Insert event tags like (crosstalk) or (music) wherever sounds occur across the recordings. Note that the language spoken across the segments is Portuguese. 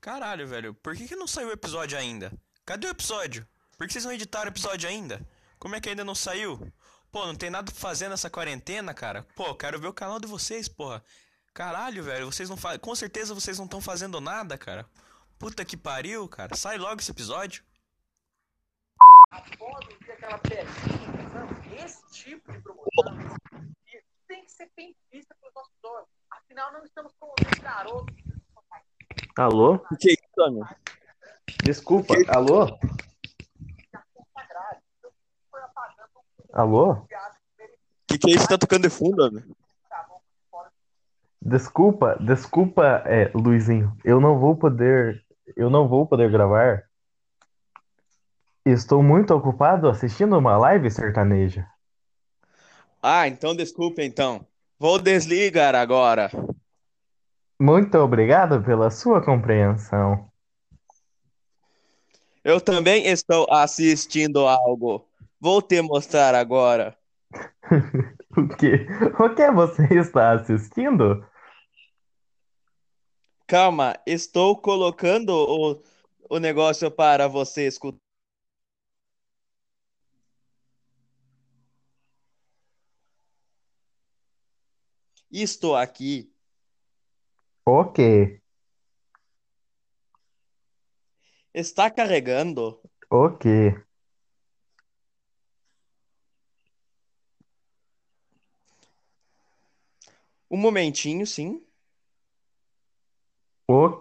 Caralho, velho, por que, que não saiu o episódio ainda? Cadê o episódio? Por que vocês não editaram o episódio ainda? Como é que ainda não saiu? Pô, não tem nada pra fazer nessa quarentena, cara. Pô, quero ver o canal de vocês, porra. Caralho, velho, vocês não fazem. Com certeza vocês não estão fazendo nada, cara. Puta que pariu, cara. Sai logo esse episódio. Após ver aquela pecinha, esse tipo de promoção tem que ser bem vista pelos nossos donos. Afinal, não estamos promovendo garotos. Alô? O que é isso, Tony? Desculpa, alô? Alô? O que, que é isso que tá tocando de fundo, homem? Desculpa, desculpa, é, Luizinho. Eu não vou poder, eu não vou poder gravar. Estou muito ocupado assistindo uma live sertaneja. Ah, então desculpa, então. Vou desligar agora. Muito obrigado pela sua compreensão. Eu também estou assistindo algo. Vou te mostrar agora. (laughs) O que? O que você está assistindo? Calma, estou colocando o, o negócio para você escutar. Estou aqui. O quê? Está carregando. O quê? Um momentinho, sim. O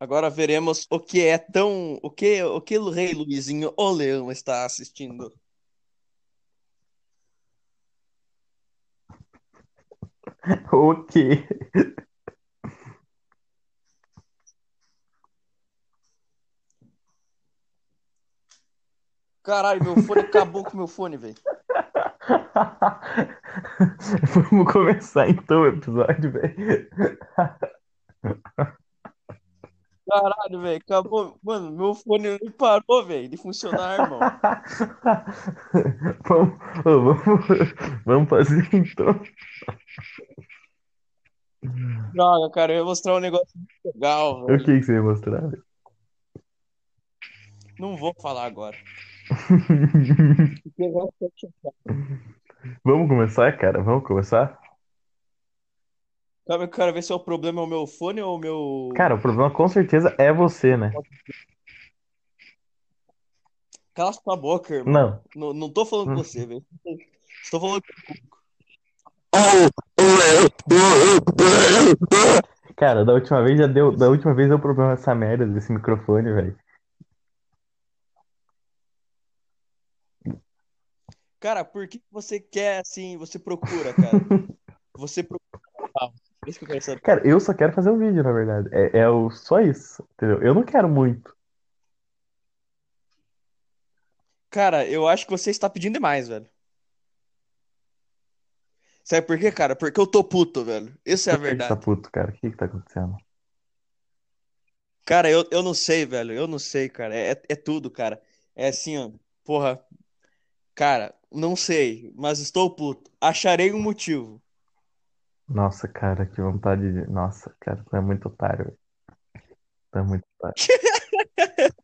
Agora veremos o que é tão. O que, o que o Rei Luizinho, o Leão, está assistindo. (laughs) O quê? Caralho, meu fone acabou com meu fone, velho. (laughs) Vamos começar então o episódio, velho. (laughs) Caralho, velho, acabou. Mano, meu fone parou, velho, de funcionar, irmão. (laughs) Vamos, vamos, vamos fazer então. Droga, cara, eu ia mostrar um negócio muito legal, O velho. que que você ia mostrar? Não vou falar agora. (laughs) Vamos começar, cara? Vamos começar? Eu quero ver se é o problema é o meu fone ou o meu. Cara, o problema com certeza é você, né? Cala sua boca, irmão. Não. Não, não tô falando com você, velho. Estou falando com o público. Cara, da última vez já deu, da última vez deu problema essa merda desse microfone, velho. Cara, por que você quer assim? Você procura, cara. (laughs) Você procura. Isso que eu quero saber. Cara, eu só quero fazer um vídeo, na verdade. É, é o, só isso, entendeu? Eu não quero muito. Cara, eu acho que você está pedindo demais, velho. Sabe por quê, cara? Porque eu tô puto, velho. Essa é a Por que que você tá verdade. puto, cara? O que que tá acontecendo? Cara, eu, eu não sei, velho. Eu não sei, cara. É, é tudo, cara. É assim, ó. Porra. Cara, não sei, mas estou puto. Acharei um motivo. Nossa, cara, que vontade de. Nossa, cara, tu é muito otário, velho. Tu é muito otário. (laughs)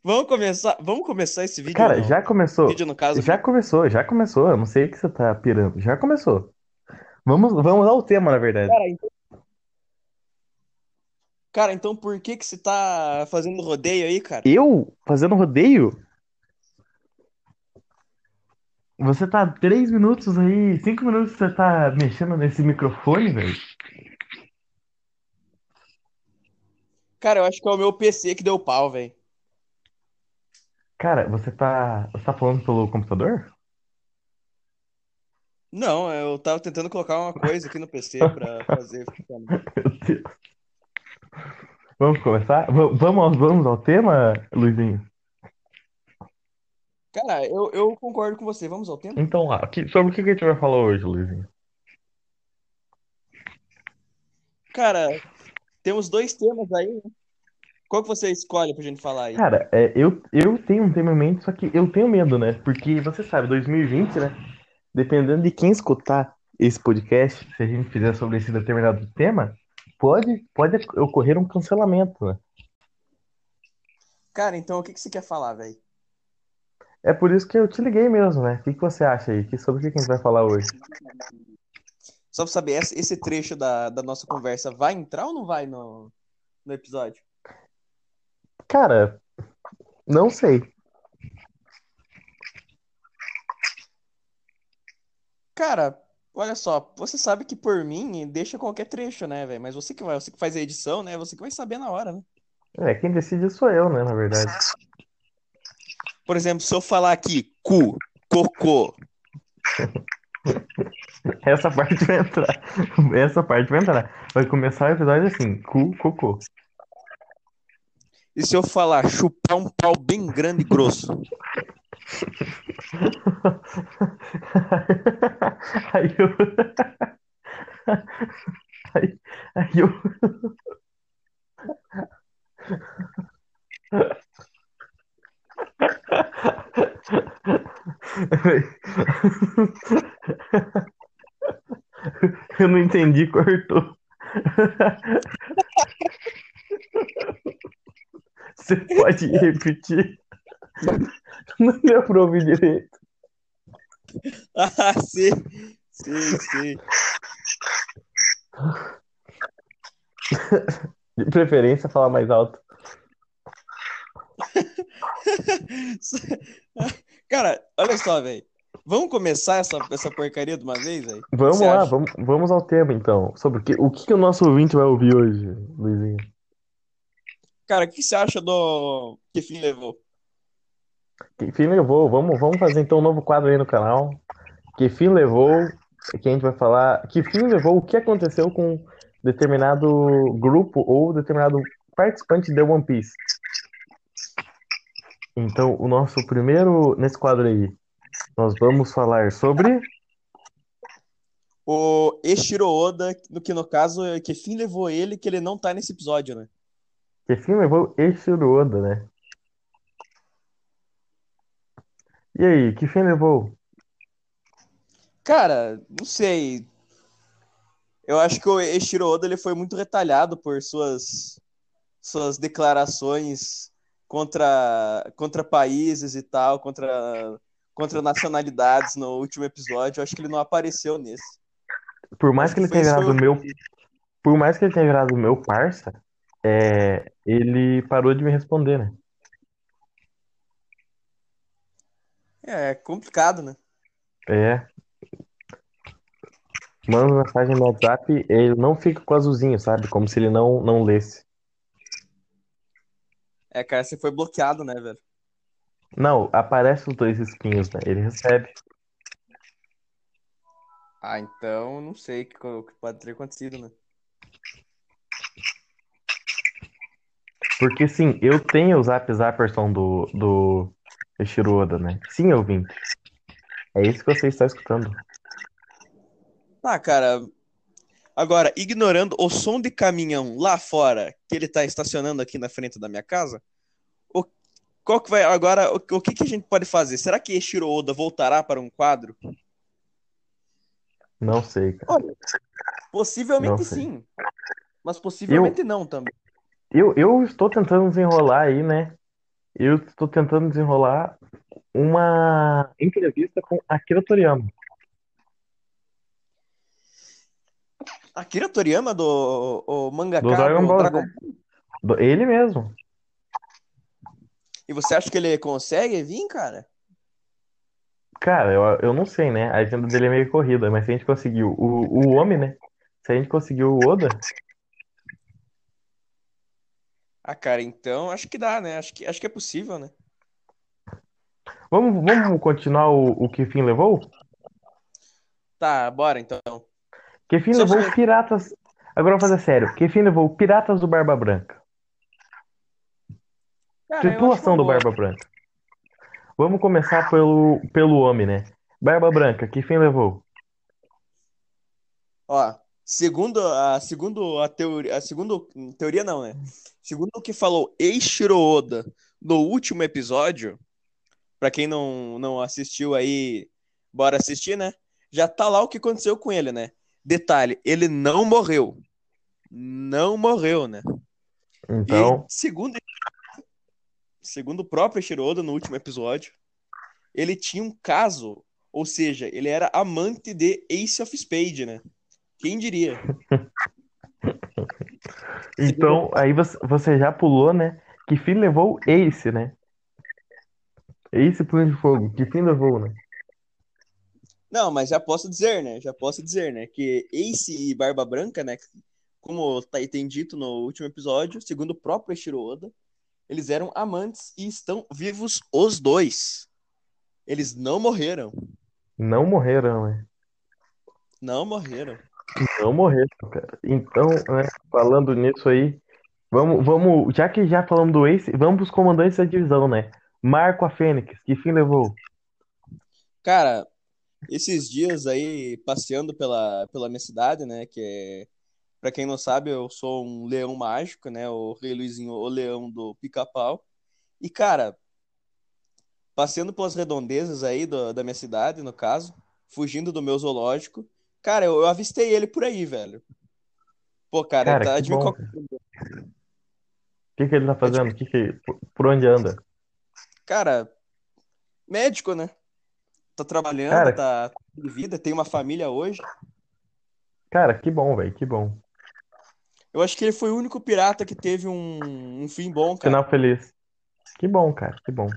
Vamos começar, vamos começar esse vídeo Cara, não? já começou. Vídeo, no caso. Já começou, já começou. Eu não sei o que você tá pirando. Já começou. Vamos, vamos dar o tema, na verdade. Cara, então... Cara, então por que que você tá fazendo rodeio aí, cara? Eu fazendo rodeio? Você tá três minutos aí, cinco minutos você tá mexendo nesse microfone, velho? Cara, eu acho que é o meu PC que deu pau, velho. Cara, você tá, você tá falando pelo computador? Não, eu tava tentando colocar uma coisa aqui no PC (laughs) pra fazer funcionar. Meu Deus. Vamos começar? Va- Vamos, vamos ao tema, Luizinho? Cara, eu, eu concordo com você. Vamos ao tema? Então lá, que- sobre o que que a gente vai falar hoje, Luizinho? Cara, temos dois temas aí, né? Qual que você escolhe pra gente falar aí? Cara, é, eu, eu tenho um tema em mente, só que eu tenho medo, né? Porque você sabe, 2020, né? Dependendo de quem escutar esse podcast, se a gente fizer sobre esse determinado tema, pode, pode ocorrer um cancelamento, né? Cara, então o que que você quer falar, velho? É por isso que eu te liguei mesmo, né? O que, que você acha aí? Que, sobre o que a gente vai falar hoje? Só pra saber, esse, esse trecho da, da nossa conversa vai entrar ou não vai no, no episódio? Cara, não sei. Cara, olha só, você sabe que por mim deixa qualquer trecho, né, velho? Mas você que vai, você que faz a edição, né? Você que vai saber na hora, né? É, quem decide sou eu, né, na verdade. Por exemplo, se eu falar aqui cu, cocô, Essa parte vai entrar. Essa parte vai entrar. Vai começar o episódio assim, cu, cocô. e se eu falar chupar um pau bem grande e grosso? (laughs) Aí eu. Aí, aí eu. Eu não entendi, cortou. Você pode repetir? Não deu pra ouvir direito. Ah, sim, sim, sim. De preferência, falar mais alto. Cara, olha só, velho. Vamos começar essa, essa porcaria de uma vez, velho? Vamos lá, acha? vamos, vamos ao tema então. Sobre o que, o que o nosso ouvinte vai ouvir hoje, Luizinho? Cara, o que você acha do que fim levou? Que fim levou? Vamos, vamos fazer então um novo quadro aí no canal. Que fim levou? Que a gente vai falar. Que fim levou? O que aconteceu com determinado grupo ou determinado participante de One Piece? Então, o nosso primeiro nesse quadro aí, nós vamos falar sobre. O Eshiro Oda, no que no caso, é que fim levou ele, que ele não tá nesse episódio, né? Que fim levou Eiichiro Oda, né? E aí, que fim levou? Cara, não sei. Eu acho que o Eshiro Oda ele foi muito retalhado por suas suas declarações contra contra países e tal, contra contra nacionalidades no último episódio. Eu acho que ele não apareceu nesse. Por mais que ele tenha virado meu, por mais que ele tenha virado meu parça, é, ele parou de me responder, né? É, é complicado, né? É. Manda mensagem no WhatsApp, ele não fica com azulzinho, sabe? Como se ele não, não lesse. É, cara, você foi bloqueado, né, velho? Não, aparece os dois espinhos, né? Ele recebe. Ah, então não sei o que, pode ter acontecido, né? Porque sim, eu tenho o Zap Zapperson do, do Eiichiro Oda, né? Sim, ouvinte. É isso que você está escutando. Ah, cara. Agora, ignorando o som de caminhão lá fora que ele tá estacionando aqui na frente da minha casa, qual que vai agora? O, o que que a gente pode fazer? Será que Eshiro Oda voltará para um quadro? Não sei, cara. Possivelmente Não sei. sim, mas possivelmente não também. Eu, eu estou tentando desenrolar aí, né? Eu estou tentando desenrolar uma entrevista com Akira Toriyama. Akira Toriyama do o mangaka Do Dragon Ball, Dragon né? Ele mesmo. E você acha que ele consegue vir, cara? Cara, eu, eu não sei, né? A agenda dele é meio corrida, mas se a gente conseguiu o, o homem, né? Se a gente conseguiu o Oda, Ah, cara, então acho que dá, né? Acho que, acho que é possível, né? vamos, vamos continuar o, o que fim levou? Tá, bora então. Que fim Só levou se- Piratas. Agora vou fazer sério. Que fim levou Piratas do Barba Branca? Cara, uma do. Barba Branca. Vamos começar pelo, pelo homem, né? Barba Branca, que fim levou? Ó, segundo a, segundo a teoria, a segundo, teoria não, né? Segundo o que falou Eiichiro Oda no último episódio, pra quem não, não assistiu aí, bora assistir, né? Já tá lá o que aconteceu com ele, né? Detalhe, ele não morreu. Não morreu, né? Então, E segundo, segundo o próprio Eiichiro Oda no último episódio, ele tinha um caso, ou seja, ele era amante de Ace of Spade, né? Quem diria? (laughs) então aí você, já pulou, né? Que fim levou Ace, né? Ace Punho de Fogo. Que fim levou, né? Não, mas já posso dizer, né? Já posso dizer, né? Que Ace e Barba Branca, né? Como tá, tem dito no último episódio, segundo o próprio Eiichiro Oda, eles eram amantes e estão vivos os dois. Eles não morreram. Não morreram, né? Não morreram. Não morreram, cara. Então, né, falando nisso aí, vamos, vamos, já que já falamos do Ace, vamos pros comandantes da divisão, né? Marco a Fênix, que fim levou? Cara, esses dias aí, passeando pela, pela minha cidade, né? Que é, pra quem não sabe, eu sou um leão mágico, né? O Rei Luizinho, o leão do pica-pau. E, cara, passeando pelas redondezas aí do- da minha cidade, no caso, fugindo do meu zoológico, cara, eu, eu avistei ele por aí, velho. Pô, cara, Cara, tá, qual- O que que ele tá fazendo? Que que, por- onde anda? Cara, médico, né? Tá trabalhando, Cara- tá de vida, tem uma família hoje. Cara, que bom, velho, que bom. Eu acho que ele foi o único pirata que teve um, um fim bom, cara. Final feliz. Que bom, cara, que bom.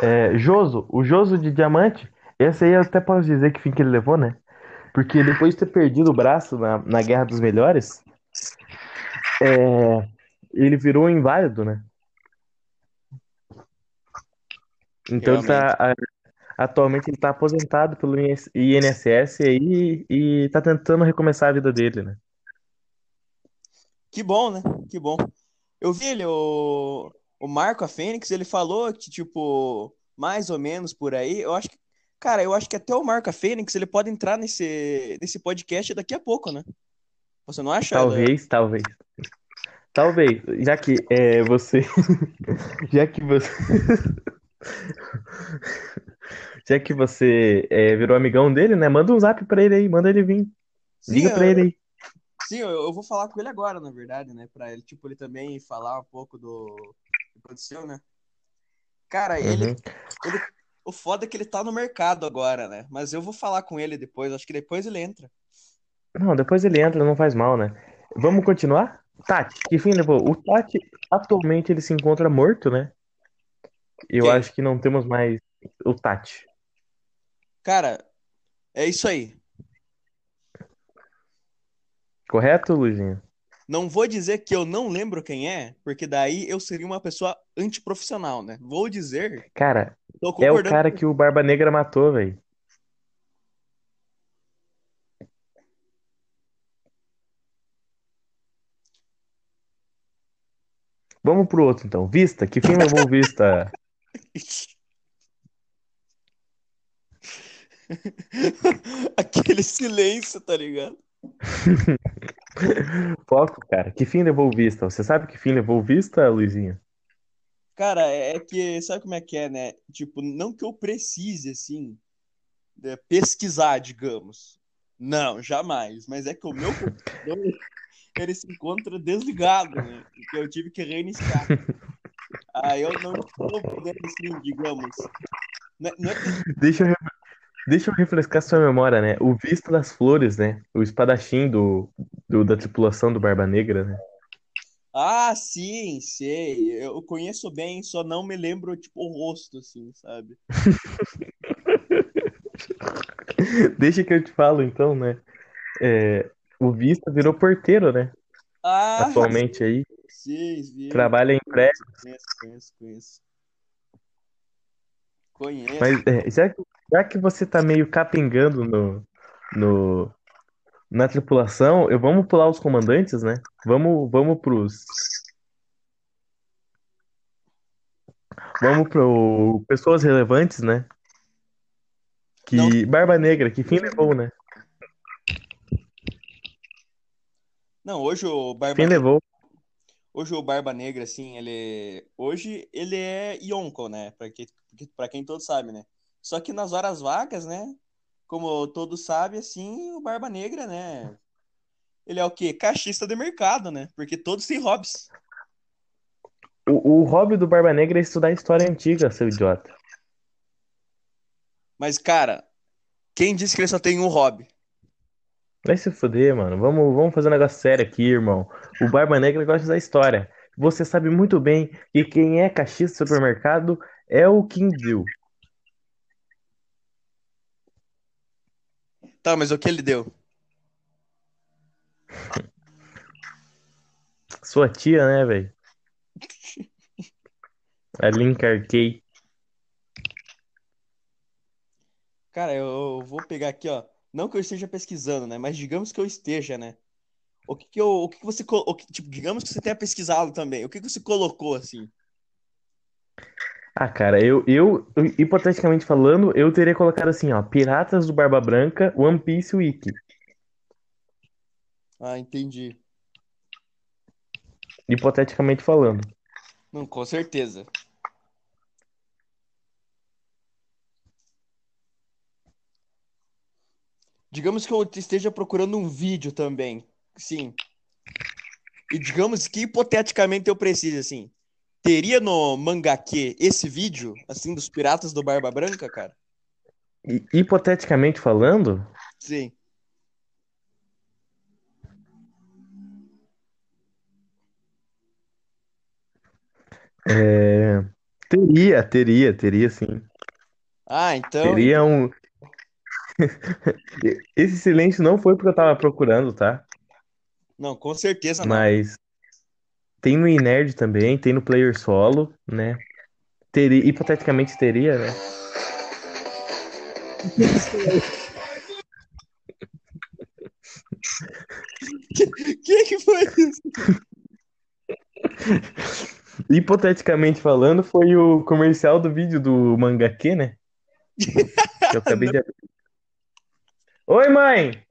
É, Joso, o Joso de diamante, esse aí eu até posso dizer que fim que ele levou, né? Porque depois de ter perdido o braço na, na Guerra dos Melhores, é, ele virou inválido, né? Então tá, atualmente ele tá aposentado pelo INS INSS aí e tá tentando recomeçar a vida dele, né? Que bom, né? Que bom. Eu vi ele, o, o Marco, a Fênix, ele falou que, tipo, mais ou menos por aí. Eu acho que, cara, eu acho que até o Marco, a Fênix, ele pode entrar nesse, nesse podcast daqui a pouco, né? Você não acha? Talvez, talvez. Talvez, já que é, você. (laughs) Já que você. (laughs) Já que você é, virou amigão dele, né? Manda um zap pra ele aí, manda ele vir. Sim, Liga pra eu- ele aí. Sim, eu, eu vou falar com ele agora, na verdade, né? Pra ele, tipo, ele também falar um pouco do que aconteceu, né? Cara, ele, Uhum. ele. O foda é que ele tá no mercado agora, né? Mas eu vou falar com ele depois, acho que depois ele entra. Não, depois ele entra, não faz mal, né? Vamos continuar? Tati, que fim levou? O Tati, atualmente, ele se encontra morto, né? Eu Quem? acho que não temos mais o Tati. Cara, é isso aí. Correto, Luizinho? Não vou dizer que eu não lembro quem é, porque daí eu seria uma pessoa antiprofissional, né? Vou dizer, Cara, é o cara que o Barba Negra matou, velho. Vamos pro outro, então. Vista, que fim levou o Vista? (laughs) Aquele silêncio, tá ligado? (laughs) Foco, cara. Que fim levou Vista? Você sabe que fim levou Vista, Luizinho? Cara, é que, sabe como é que é, né? Tipo, não que eu precise, assim, é, pesquisar, digamos. Não, jamais. Mas é que o meu computador, (laughs) ele se encontra desligado, né? Porque eu tive que reiniciar. Aí eu não estou podendo, assim, digamos. Não é- não é que- Deixa eu, deixa eu refrescar sua memória, né? O Vista das Flores, né? O espadachim do, do- da tripulação do Barba Negra, né? Ah, sim, sei. Eu conheço bem, só não me lembro, tipo, o rosto, assim, sabe? (laughs) Deixa que eu te falo, então, né? É, o Vista virou porteiro, né? Ah, Atualmente aí. sim, sim. Trabalha em prédio. Conheço, conheço, conheço. Conheço. Mas é, já, que- já que você tá meio capengando no, no, na tripulação, eu, vamos pular os comandantes, né? Vamos, vamos pros. Vamos pro pessoas relevantes, né? Que Não. Barba Negra, que fim levou, né? Não, hoje o Barba Quem levou? Hoje o Barba Negra, assim, ele. Hoje ele é Yonko, né? Pra, que, pra quem todos sabe, né? Só que nas horas vagas, né? Como todos sabem, assim, o Barba Negra, né? Ele é o quê? Caixista de mercado, né? Porque todos têm hobbies. O, o hobby do Barba Negra é estudar história antiga, seu idiota. Mas, cara, quem disse que ele só tem um hobby? Vai se fuder, mano. Vamos, vamos fazer um negócio sério aqui, irmão. O Barba Negra gosta da história. Você sabe muito bem que quem é caixista do supermercado é o Kim Dill. Tá, mas o que ele deu? (laughs) Sua tia, né, velho? A Link Arcade. Cara, eu, vou pegar aqui, ó. Não que eu esteja pesquisando, né? Mas digamos que eu esteja, né? O que que, eu, o que, que você. O que, tipo, digamos que você tenha pesquisado também. O que, que você colocou, assim? Ah, cara, eu, eu, hipoteticamente falando, eu teria colocado assim, ó, Piratas do Barba Branca, One Piece Wiki. Ah, entendi. Hipoteticamente falando. Não, com certeza. Digamos que eu esteja procurando um vídeo também. Sim. E digamos que hipoteticamente eu precise, assim. Teria no Mangaque esse vídeo, assim, dos Piratas do Barba Branca, cara? Hipoteticamente falando, Sim. é, teria, teria, teria sim. Ah, então. Teria um. (laughs) Esse silêncio não foi porque eu tava procurando, tá? Não, com certeza não. Mas tem no Inerd também, tem no Player Solo, né? Teria, hipoteticamente teria, né? que que foi isso? Hipoteticamente falando, foi o comercial do vídeo do Mangaque, né? Que eu acabei de abrir. Oi, mãe!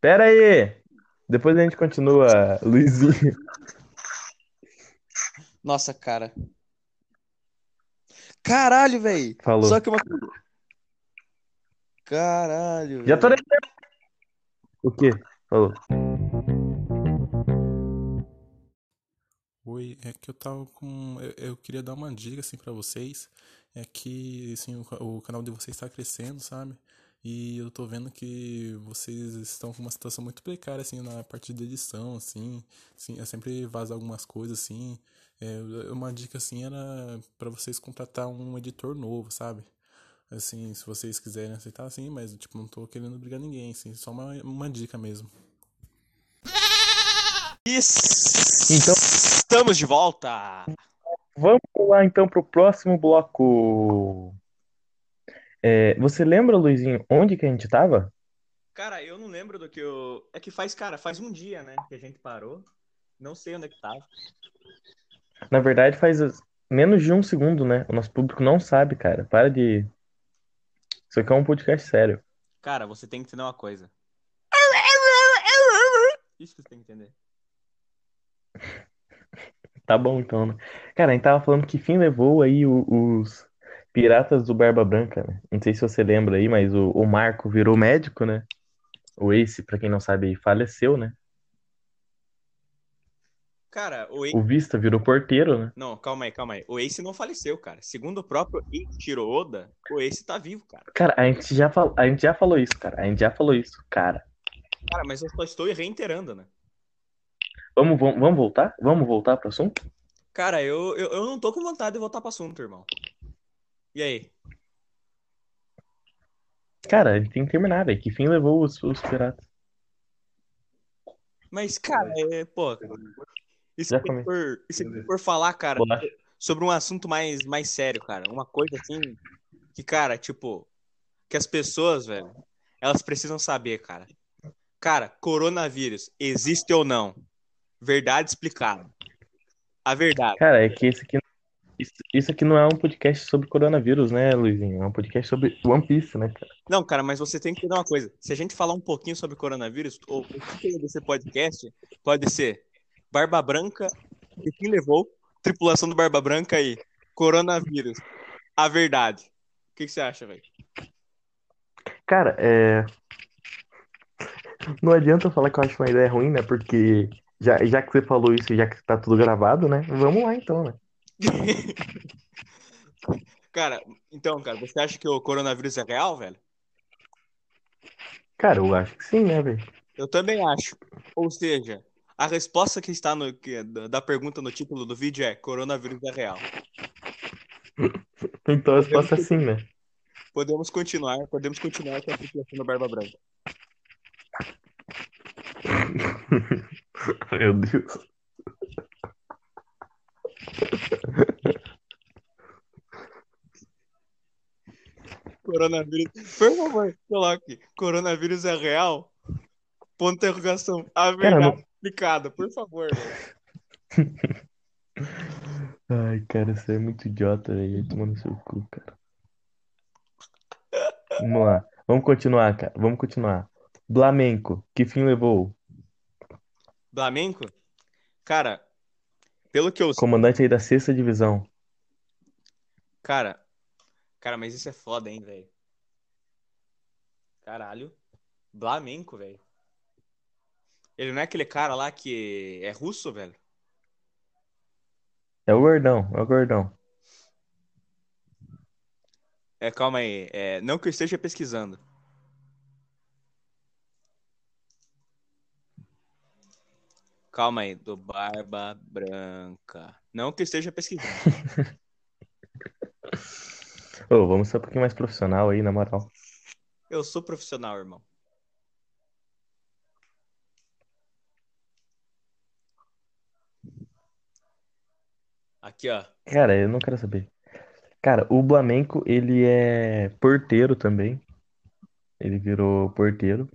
Pera aí! Depois a gente continua, Luizinho. Nossa, cara. Caralho, velho. Falou. Só que uma. Caralho. Já tô. O quê? Falou. Oi, é que eu tava com. Eu, eu queria dar uma dica assim para vocês. É que assim, o, o canal de vocês está crescendo, sabe? E eu tô vendo que vocês estão com uma situação muito precária assim na parte de edição, assim, assim, é sempre vaza algumas coisas assim. É, uma dica assim era para vocês contratar um editor novo, sabe? Assim, se vocês quiserem aceitar, assim, mas tipo, não tô querendo brigar ninguém, assim, só uma, uma dica mesmo. Isso. Então- Estamos de volta. Vamos lá então pro próximo bloco. É, você lembra, Luizinho, onde que a gente tava? Cara, eu não lembro do que eu. É que faz, cara, faz um dia, né? Que a gente parou. Não sei onde é que tava. Na verdade, faz menos de um segundo, né? O nosso público não sabe, cara. Para de. Isso aqui é um podcast sério. Cara, você tem que entender uma coisa. Isso que você tem que entender. (laughs) Tá bom, então, né? Cara, a gente tava falando que fim levou aí os Piratas do Barba Branca, né? Não sei se você lembra aí, mas o, o Marco virou médico, né? O Ace, pra quem não sabe, aí, faleceu, né? Cara, o Ace. O Vista virou porteiro, né? Não, calma aí, calma aí. O Ace não faleceu, cara. Segundo o próprio Eiichiro Oda, o Ace tá vivo, cara. Cara, a gente já, fal... a gente já falou isso, cara. A gente já falou isso, cara. Cara, mas eu só estou reiterando, né? Vamos, vamos, vamos voltar? Vamos voltar pro assunto? Cara, eu, eu, eu não tô com vontade de voltar pro assunto, irmão. E aí? Cara, a gente tem que terminar, velho. Que fim levou os, os piratas? Mas, cara, é, pô. E se Já a gente come- for, e se a gente for falar, cara, Bolacha. sobre um assunto mais, mais sério, cara. Uma coisa assim que, cara, tipo, que as pessoas, velho, elas precisam saber, cara. Cara, coronavírus, existe ou não? Verdade explicada. A verdade. Cara, é que esse aqui. Isso, isso aqui não é um podcast sobre coronavírus, né, Luizinho? É um podcast sobre One Piece, né, cara? Não, cara, mas você tem que entender uma coisa. Se a gente falar um pouquinho sobre coronavírus, o, o título desse podcast pode ser Barba Branca e quem levou, tripulação do Barba Branca e coronavírus. A verdade. O que, que você acha, velho? Cara, é. Não adianta eu falar que eu acho uma ideia ruim, né? Porque já, já que você falou isso e já que tá tudo gravado, né? Vamos lá então, né? (laughs) Cara, então, cara, você acha que o coronavírus é real, velho? Cara, eu acho que sim, né, velho? Eu também acho. Ou seja, a resposta que está no, que- da da pergunta no título do vídeo é coronavírus é real. (laughs) Então a resposta é sim, né? Podemos continuar, podemos continuar com a tripulação da Barba Branca. (laughs) Meu Deus. Coronavírus. Por favor, coloque. Coronavírus é real? Ponto de interrogação. A verdade não- explicada, por favor. (laughs) Ai, cara, você é muito idiota, velho. No seu cu, cara. Vamos lá. Vamos continuar, cara. Vamos continuar. Flamengo, que fim levou? Flamengo? Cara, pelo que eu sei. Comandante aí da sexta divisão. Cara. Cara, mas isso é foda, hein, velho. Caralho. Flamengo, velho. Ele não é aquele cara lá que é russo, velho? É o gordão, é o gordão. É, calma aí. É, não que eu esteja pesquisando. Calma aí, do Barba Branca. Não que esteja pesquisando. (laughs) Ô, vamos ser um pouquinho mais profissional aí, na moral. Eu sou profissional, irmão. Aqui, ó. Cara, eu não quero saber. Cara, o Flamengo, ele é porteiro também. Ele virou porteiro.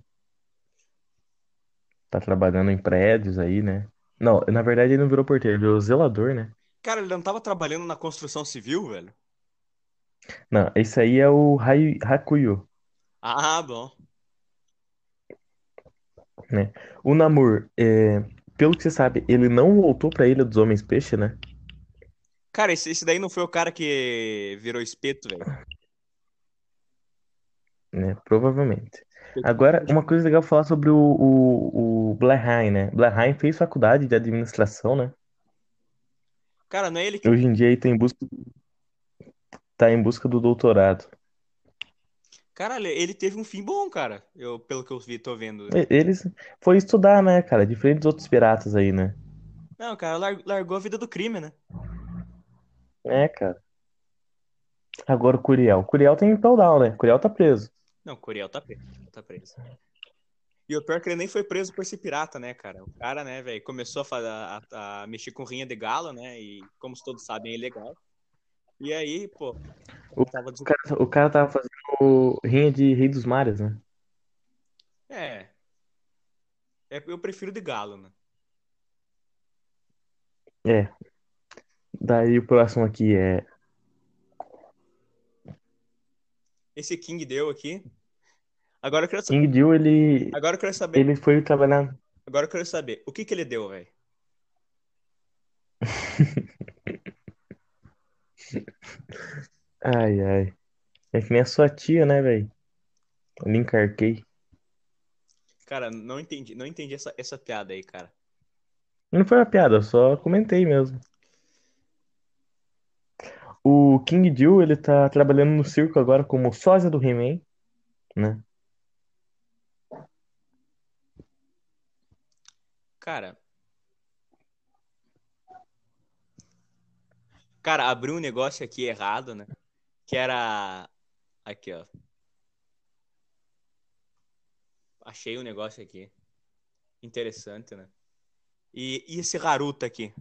Tá trabalhando em prédios aí, né? Não, na verdade ele não virou porteiro, ele virou zelador, né? Cara, ele não tava trabalhando na construção civil, velho? Não, esse aí é o Hai- Hakuyo. Ah, bom. O Namor, é, pelo que você sabe, ele não voltou pra Ilha dos Homens Peixe, né? Cara, esse, esse daí não foi o cara que virou espeto, velho. Né? Provavelmente. Agora, uma coisa legal falar sobre o, o, o Blairheim, né? Blairheim fez faculdade de administração, né? Cara, não é ele que. Hoje em dia ele tá em busca, tá em busca do doutorado. Caralho, ele teve um fim bom, cara. Eu, pelo que eu vi, tô vendo. Eles foi estudar, né, cara? Diferente dos outros piratas aí, né? Não, cara, lar- largou a vida do crime, né? É, cara. Agora o Curiel. O Curiel tem down, né? O Curiel tá preso. Não, o Curiel tá preso. Tá preso. E o pior é que ele nem foi preso por ser pirata, né, cara? O cara, né, velho, começou a, a- a mexer com rinha de galo, né? E, como todos sabem, é ilegal. E aí, pô, O tava. O cara, o cara tava fazendo rinha de Rei dos Mares, né? É. É, Eu prefiro de galo, né? É. Daí o próximo aqui é. Esse King deu aqui. Agora eu quero saber. King Jill, ele. Agora eu quero saber. Ele foi trabalhar. Agora eu quero saber. O que que ele deu, velho? (laughs) Ai, ai. É que nem a sua tia, né, velho? Lhe encarquei. Cara, não entendi, não entendi essa, essa piada aí, cara. Não foi uma piada, eu só comentei mesmo. O King Jill, ele tá trabalhando no circo agora como sósia do He-Man, né? Cara. Cara, abriu um negócio aqui errado, né? Que era. Aqui, ó. Achei um negócio aqui. Interessante, né? E, e esse Haruta aqui?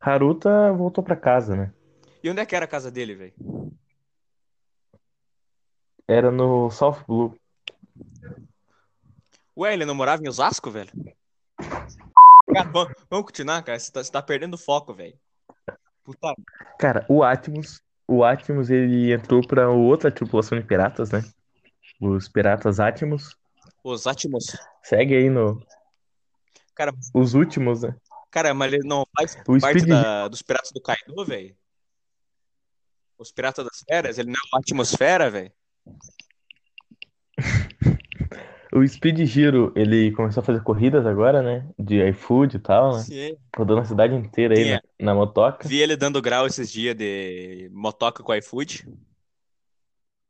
Haruta voltou pra casa, né? E onde é que era a casa dele, velho? Era no South Blue. Ué, ele não morava em Osasco, velho? Cara, vamos, vamos continuar, cara. Você tá, você tá perdendo foco, velho. Puta. Cara, o Atmos, o Atmos, ele entrou pra outra tripulação de piratas, né? Os piratas Atmos. Os Atmos. Segue aí no. Cara, Os últimos, né? cara, mas ele não faz O parte Speed da- dos piratas do Kaido, velho? Os piratas das feras? Ele não é uma atmosfera, velho? (laughs) O Speed Giro, ele começou a fazer corridas agora, né? De iFood e tal, né? Sim. Rodando a cidade inteira aí na, na motoca, Vi ele dando grau esses dias de motoca com iFood.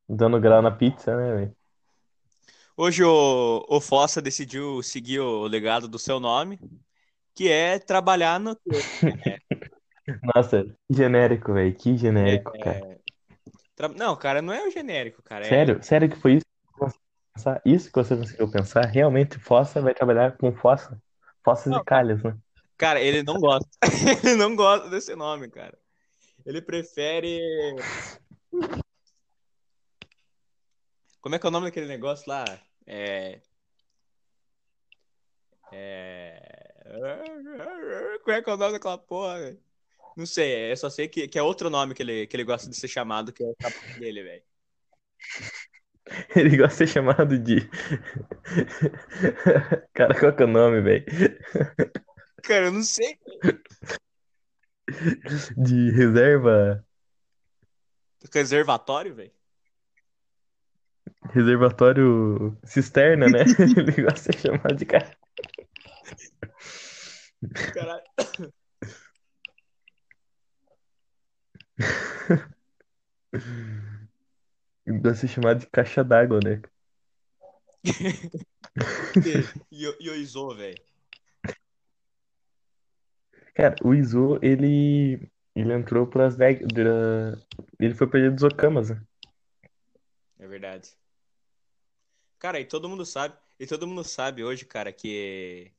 dando grau na pizza, né, velho? Hoje o, o Fossa decidiu seguir o legado do seu nome, que é trabalhar no. (laughs) Nossa, que genérico, velho. Que genérico, cara. Tra- Não, cara, não é o genérico, cara. É- Sério? Sério que foi isso você pensar? Isso que você conseguiu pensar? Realmente, Fossa vai trabalhar com fossa? Fossas Não, e calhas, né? Cara, ele não gosta. (laughs) Ele não gosta desse nome, cara. Ele prefere. Como é que é o nome daquele negócio lá? É. É. Como é que é o nome daquela porra? Não sei, eu só sei que, que é outro nome que ele, que ele gosta de ser chamado, que é o trabalho dele, velho. (laughs) Ele gosta de ser chamado de. (laughs) Cara, qual que é o nome, velho? Cara, eu não sei. (laughs) De reserva. Reservatório, velho? Reservatório cisterna, né? Ele gosta de ser chamado de cara. Caralho. Ele gosta de ser chamado de caixa d'água, né? E, (laughs) e o Izo, velho. Cara, o Izo, ele. Ele entrou pras. Ele foi perdido dos Okamas, né? É verdade. Cara, e todo mundo sabe, e todo mundo sabe hoje, cara, que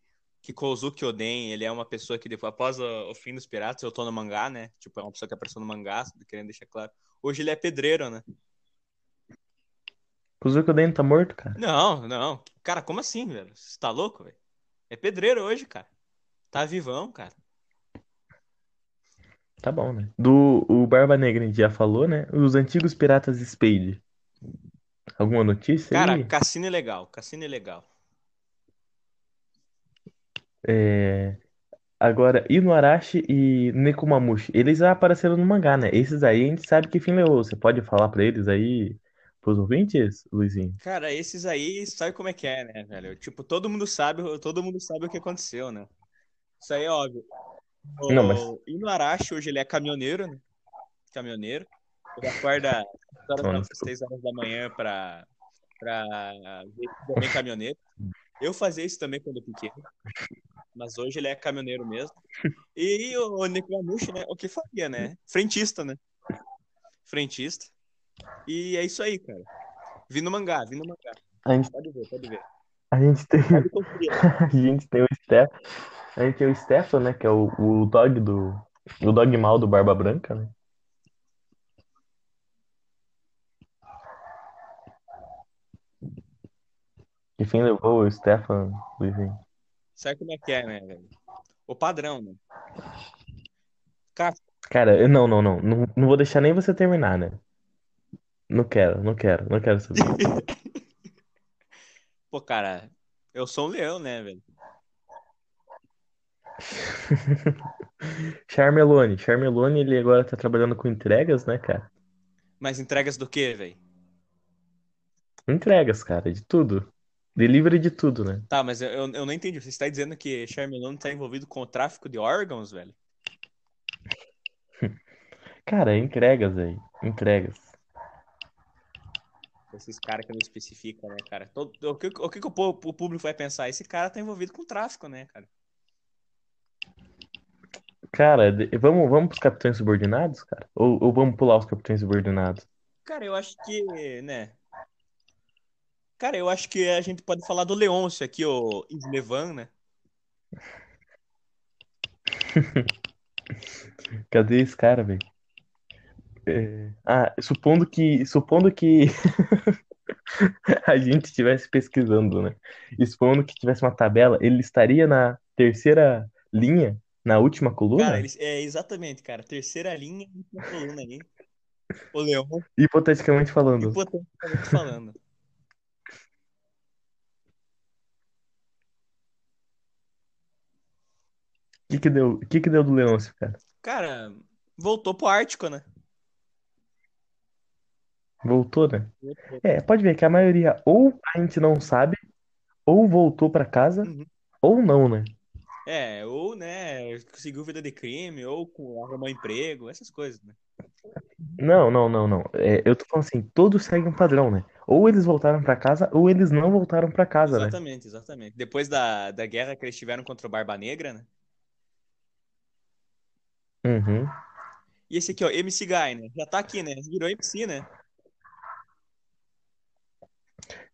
que Kozuki Oden, ele é uma pessoa que depois, após o, o fim dos piratas, eu tô no mangá, né? Tipo, é uma pessoa que apareceu no mangá, querendo deixar claro. Hoje ele é pedreiro, né? O Zuko Oden tá morto, cara. Não, não. Cara, como assim, velho? Você tá louco, velho? É pedreiro hoje, cara. Tá vivão, cara. Tá bom, né? Do o Barba Negra a gente já falou, né? Os antigos piratas Spade. Alguma notícia Cara, aí? cassino é legal, cassino é legal. É... Agora, Inuarashi e Nekomamushi, eles já apareceram no mangá, né? Esses aí a gente sabe que fim levou. Você pode falar pra eles aí, pros ouvintes, Luizinho? Cara, esses aí, sabe como é que é, né, velho? Tipo, todo mundo sabe, todo mundo sabe o que aconteceu, né? Isso aí é óbvio. O Não, mas- Inuarashi, hoje ele é caminhoneiro, né? Caminhoneiro. Ele acorda às da- Nossa. às 6 horas da manhã pra, pra ver se também caminhoneiro. Eu fazia isso também quando pequeno. Mas hoje ele é caminhoneiro mesmo. E o Nekomamushi, né? O que faria, né? Frentista, né? Frentista. E é isso aí, cara. Vi no mangá, vi no mangá. A gente, Pode ver, pode ver. a gente tem, (laughs) a gente tem o Steph, a gente tem o Stefan, né? Que é o, o dog do, o dog mal do Barba Branca, né? Que fim levou o Stefan, Luizinho? Sabe como é que é, né, velho? O padrão, né? Cara, Cara, não, não, não, não, não vou deixar nem você terminar, né? Não quero, não quero, não quero saber. (laughs) pô, cara, eu sou um leão, né, velho? (laughs) Charmelone, Charmelone, ele agora tá trabalhando com entregas, né, cara? Mas entregas do quê, velho? Entregas, cara, de tudo. Delivery de tudo, né? Tá, mas eu, eu não entendi. Você está dizendo que Charmelone tá envolvido com o tráfico de órgãos, velho? (laughs) Cara, entregas aí, entregas. Esses caras que não especificam, né, cara? Todo- o que, o que o o público vai pensar? Esse cara tá envolvido com tráfico, né, cara? Cara, vamos, vamos pros capitães subordinados, cara? Ou, ou vamos pular os capitães subordinados? Cara, eu acho que, né? Cara, eu acho que a gente pode falar do Leôncio aqui, o Islevan, né? (laughs) Cadê esse cara, velho? É, Ah, supondo que, supondo que (laughs) a gente estivesse pesquisando, né? E supondo que tivesse uma tabela, ele estaria na terceira, linha na última coluna? Cara, eles, é exatamente, cara. Terceira linha, última coluna aí. O Leão, Hipoteticamente falando. hipoteticamente falando. O que que deu, que que deu do Leôncio, cara? Cara, voltou pro Ártico, né? Voltou, né? É, pode ver que a maioria ou a gente não sabe, ou voltou pra casa, Uhum. ou não, né? É, ou, né, conseguiu vida de crime, ou com- arrumou emprego, essas coisas, né? Não, não, não, não. É, eu tô falando assim, todos seguem um padrão, né? Ou eles voltaram pra casa, ou eles não voltaram pra casa, né? Exatamente, exatamente. Depois da, da guerra que eles tiveram contra o Barba Negra, né? Uhum. E esse aqui, ó, MC Guy, né? Já tá aqui, né? Virou MC, né?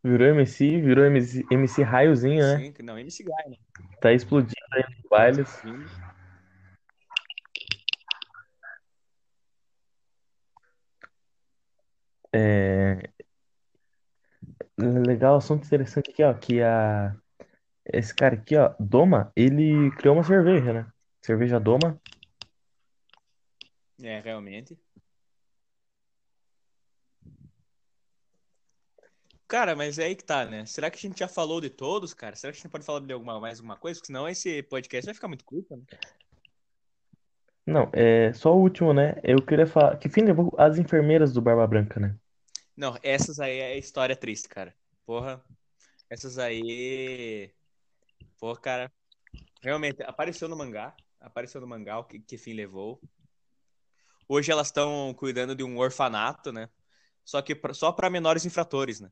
Virou MC, virou MC, MC raiozinho, né? Sim, não, MC Guy, né? Tá explodindo aí nos bailes. Sim. É... Legal, assunto interessante aqui, ó, que a... esse cara aqui, ó, Doma, ele criou uma cerveja, né? Cerveja Doma. É, realmente. Cara, mas é aí que tá, né? Será que a gente já falou de todos, cara? Será que a gente pode falar de alguma, mais alguma coisa? Porque senão esse podcast vai ficar muito curto, né? Não, é só o último, né? Eu queria falar. Que fim levou as enfermeiras do Barba Branca, né? Não, essas aí é história triste, cara. Porra, essas aí. Porra, cara. Realmente, apareceu no mangá. Apareceu no mangá o que, que fim levou. Hoje elas estão cuidando de um orfanato, né? Só que pra- só para menores infratores, né?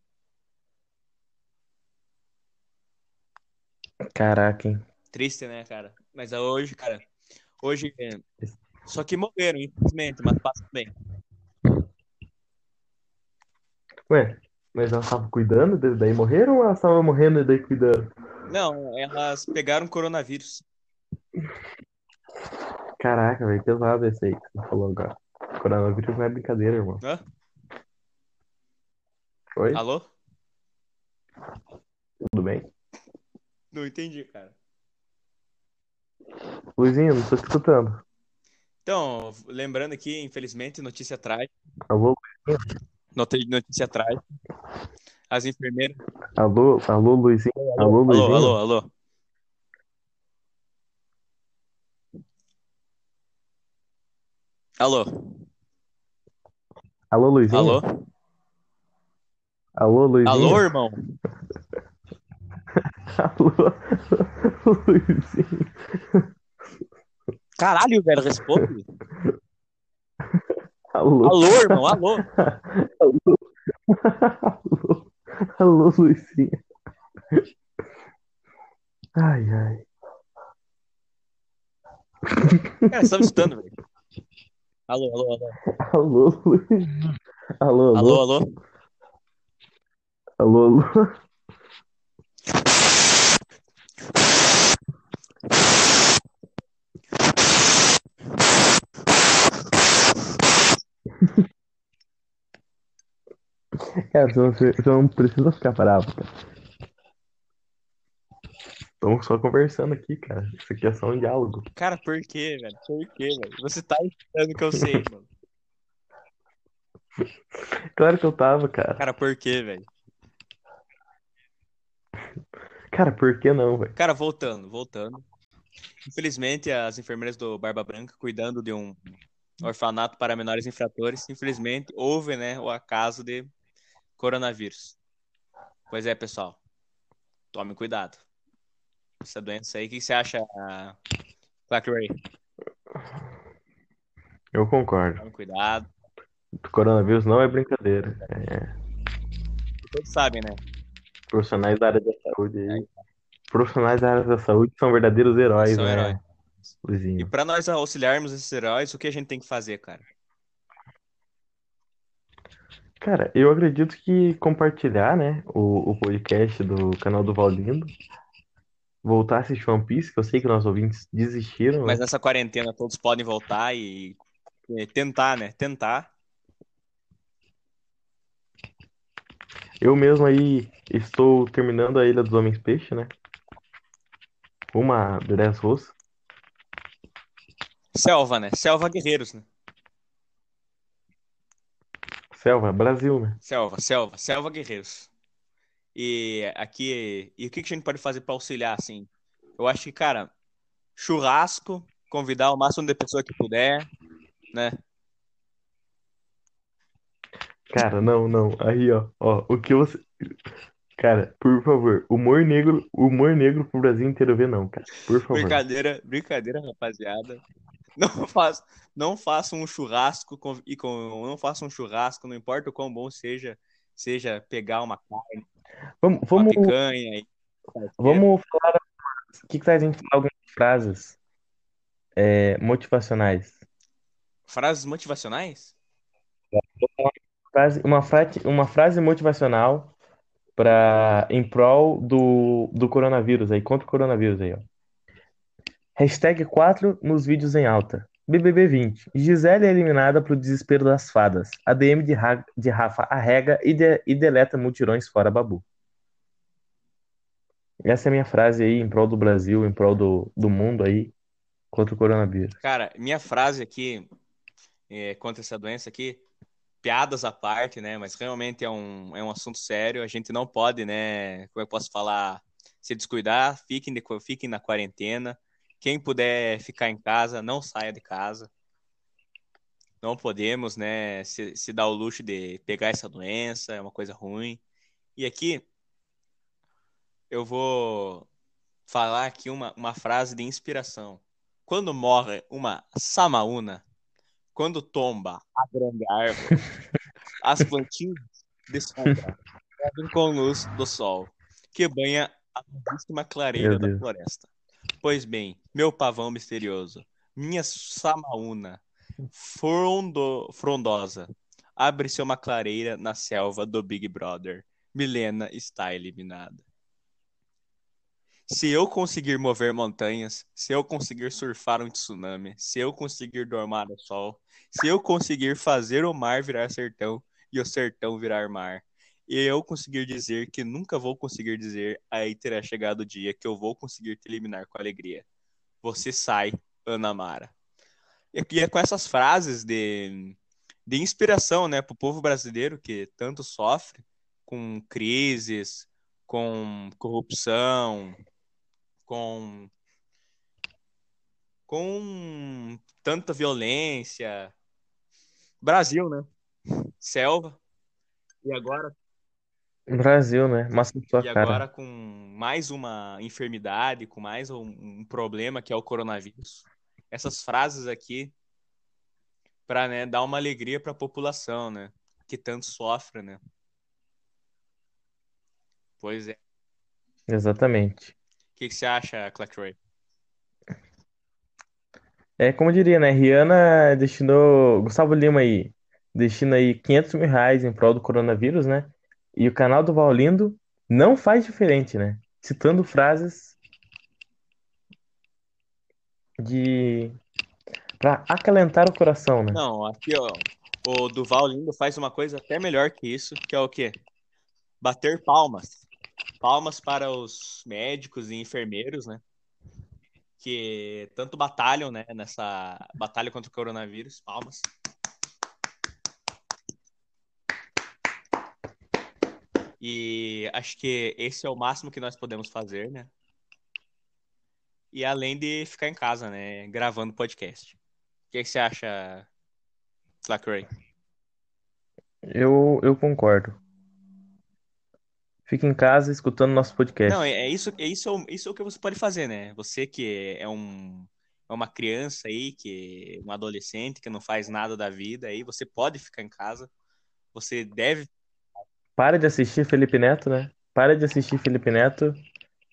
Caraca, hein? Triste, né, cara? Mas hoje, cara. Hoje. é, Só que morreram, infelizmente, mas passam bem. Ué, mas elas estavam cuidando, daí morreram ou elas estavam morrendo e daí cuidando? Não, elas pegaram coronavírus. Caraca, velho, pesado esse aí que você falou agora. Coronavírus não é brincadeira, irmão. Hã? Oi? Alô? Tudo bem? Não entendi, cara. Luizinho, não tô te escutando. Então, lembrando aqui, infelizmente, notícia atrás. Alô? Noti- Notícia atrás. As enfermeiras. Alô? Alô, Luizinho? Alô, Luizinho? Alô, alô, alô. Alô, Alô, Luizinho? alô, Alô, Luizinho? alô, irmão. (laughs) (laughs) Alô, Luizinho? (laughs) Caralho, velho, responde. Alô? Alô, irmão, alô. Alô? Alô? Alô, Luizinho? Ai, ai. Cara, você tá me escutando, velho. Alô, alô, alô. Alô, Luizinho? Alô, Alô, alô? alô. Alô, alô? Cara, você não, você não precisa ficar bravo, cara. Estamos só conversando aqui, cara. Isso aqui é só um diálogo. Cara, por quê, velho? Por quê, velho? Você tá escutando que eu sei, (laughs) mano. Claro que eu tava, cara. Cara, por quê, velho? Cara, por que não, velho? Cara, voltando, voltando. Infelizmente, as enfermeiras do Barba Branca, cuidando de um orfanato para menores infratores, infelizmente, houve, né, o acaso de coronavírus. Pois é, pessoal. Tome cuidado. Essa doença aí, o que você acha, Clark Ray? Eu concordo. Tome cuidado. O coronavírus não é brincadeira. Todos sabem, né? Profissionais da área da saúde aí. Profissionais da área da saúde são verdadeiros heróis, São né, heróis. E Luizinho? para nós auxiliarmos esses heróis, o que a gente tem que fazer, cara? Cara, eu acredito que compartilhar, né, o, o podcast do canal do Valdindo, voltar a assistir One Piece, que eu sei que nossos ouvintes desistiram, né? Mas nessa quarentena todos podem voltar e, e tentar, né? Tentar. Eu mesmo aí estou terminando a Ilha dos Homens Peixe, né? Uma das russa. Selva, né? Selva Guerreiros, né? Selva, Brasil, né? Selva, selva, selva Guerreiros. E aqui, e o que que a gente pode fazer pra auxiliar, assim? Eu acho que, cara, churrasco, convidar o máximo de pessoa que puder, né? Cara, não, não. Aí, ó, ó, o que você. Cara, por favor, humor negro, humor negro pro Brasil inteiro ver, não, cara. Por favor. Brincadeira, brincadeira, rapaziada. Não (laughs) faça, não faça um churrasco com, e com, não faça um churrasco, não importa o quão bom seja, seja pegar uma carne, Vamos, uma vamos, picanha e vamos falar. O que que a gente falar algumas frases é, motivacionais? frases motivacionais? Frase, uma, frase, uma frase motivacional para em prol do, do coronavírus aí, contra o coronavírus aí, ó. Hashtag 4 nos vídeos em alta. BBB 20. Gisele é eliminada pro desespero das fadas. ADM de, Ra- de Rafa arrega e, de- e deleta mutirões fora Babu. Essa é a minha frase aí em prol do Brasil, em prol do, do mundo aí, contra o coronavírus. Cara, minha frase aqui é, contra essa doença aqui, piadas à parte, né? Mas realmente é um, é um assunto sério. A gente não pode, né? Como eu posso falar? Se descuidar, fiquem, de, fiquem na quarentena. Quem puder ficar em casa, não saia de casa. Não podemos, né? Se, se dar o luxo de pegar essa doença, é uma coisa ruim. E aqui eu vou falar aqui uma, uma frase de inspiração. Quando morre uma samaúna, quando tomba a grande árvore, (laughs) as plantinhas de sombra cobrem com luz do sol, que banha a belíssima clareira da floresta. Pois bem, meu pavão misterioso, minha samaúna frondo, frondosa, abre-se uma clareira na selva do Big Brother. Milena está eliminada. Se eu conseguir mover montanhas, se eu conseguir surfar um tsunami, se eu conseguir domar o sol, se eu conseguir fazer o mar virar sertão e o sertão virar mar, e eu conseguir dizer que nunca vou conseguir dizer, aí terá chegado o dia que eu vou conseguir te eliminar com alegria. Você sai, Ana Mara. E é com essas frases de, de inspiração, né, para o povo brasileiro que tanto sofre com crises, com corrupção, com com tanta violência. Brasil, né? Selva. E agora, Brasil, né? Massa sua e cara. agora com mais uma enfermidade, com mais um, um problema que é o coronavírus. Essas frases aqui para, né, dar uma alegria para a população, né? Que tanto sofre, né? Pois é. Exatamente. O que, que você acha, Clacroy? É como eu diria, né? Rihanna destinou. Gustavo Lima aí. Destina aí 500 mil reais em prol do coronavírus, né? E o canal do Vallindo não faz diferente, né? Citando frases de. Pra acalentar o coração, né? Não, aqui, ó. O Duval Lindo faz uma coisa até melhor que isso, que é o quê? Bater palmas. Palmas para os médicos e enfermeiros, né? Que tanto batalham, né? Nessa batalha contra o coronavírus. Palmas. E acho que esse é o máximo que nós podemos fazer, né? E além de ficar em casa, né? Gravando podcast. O que, você acha, Slackray? Eu, eu concordo. Fica em casa escutando nosso podcast. Não, é, é isso, é isso, é o- isso é o que você pode fazer, né? Você que é um é uma criança aí, que um adolescente que não faz nada da vida aí, você pode ficar em casa. Você deve Para de assistir Felipe Neto, né? Para de assistir Felipe Neto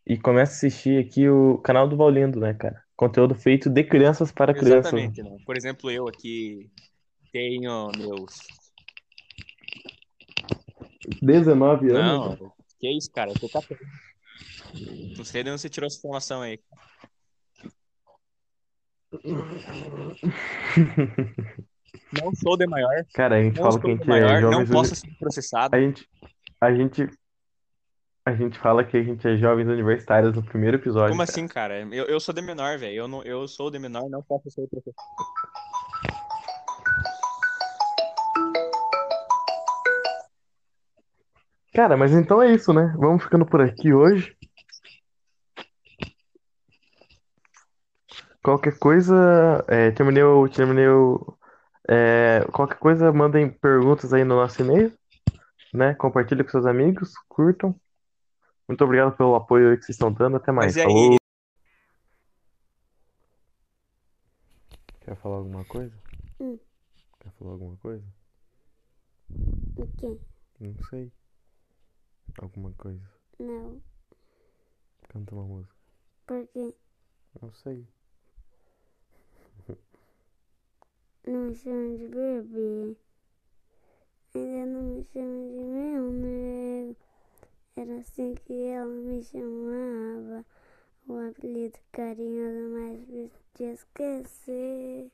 e começa a assistir aqui o canal do Vallindo, né, cara? Conteúdo feito de crianças para crianças. exatamente, né? Por exemplo, eu aqui tenho meus 19 anos. Não, que isso, cara? Você tá Não sei de onde você tirou essa informação aí. Não sou de maior, Cara, a gente não fala que a gente é maior, não jovem posso ser processado. A gente, a gente, A gente fala que a gente é jovens universitários no primeiro episódio. Como cara. assim, cara? Eu, eu sou de menor, velho. Eu, não, eu sou de menor, não posso ser professor. Cara, mas então é isso, né? Vamos ficando por aqui hoje. Qualquer coisa, é, terminei o, terminei o, é, qualquer coisa, mandem perguntas aí no nosso e-mail, né? Compartilhem com seus amigos, curtam. Muito obrigado pelo apoio aí que vocês estão dando. Até mais. Mas aí? Falou. Quer falar alguma coisa? Hum. Quer falar alguma coisa? O quê? Não sei. Alguma coisa. Não. Canta uma música. Por quê? Não sei. Não me chama de bebê. Ainda não me chama de meu nego. Era assim que ela me chamava. O apelido carinhoso mais difícil de esquecer.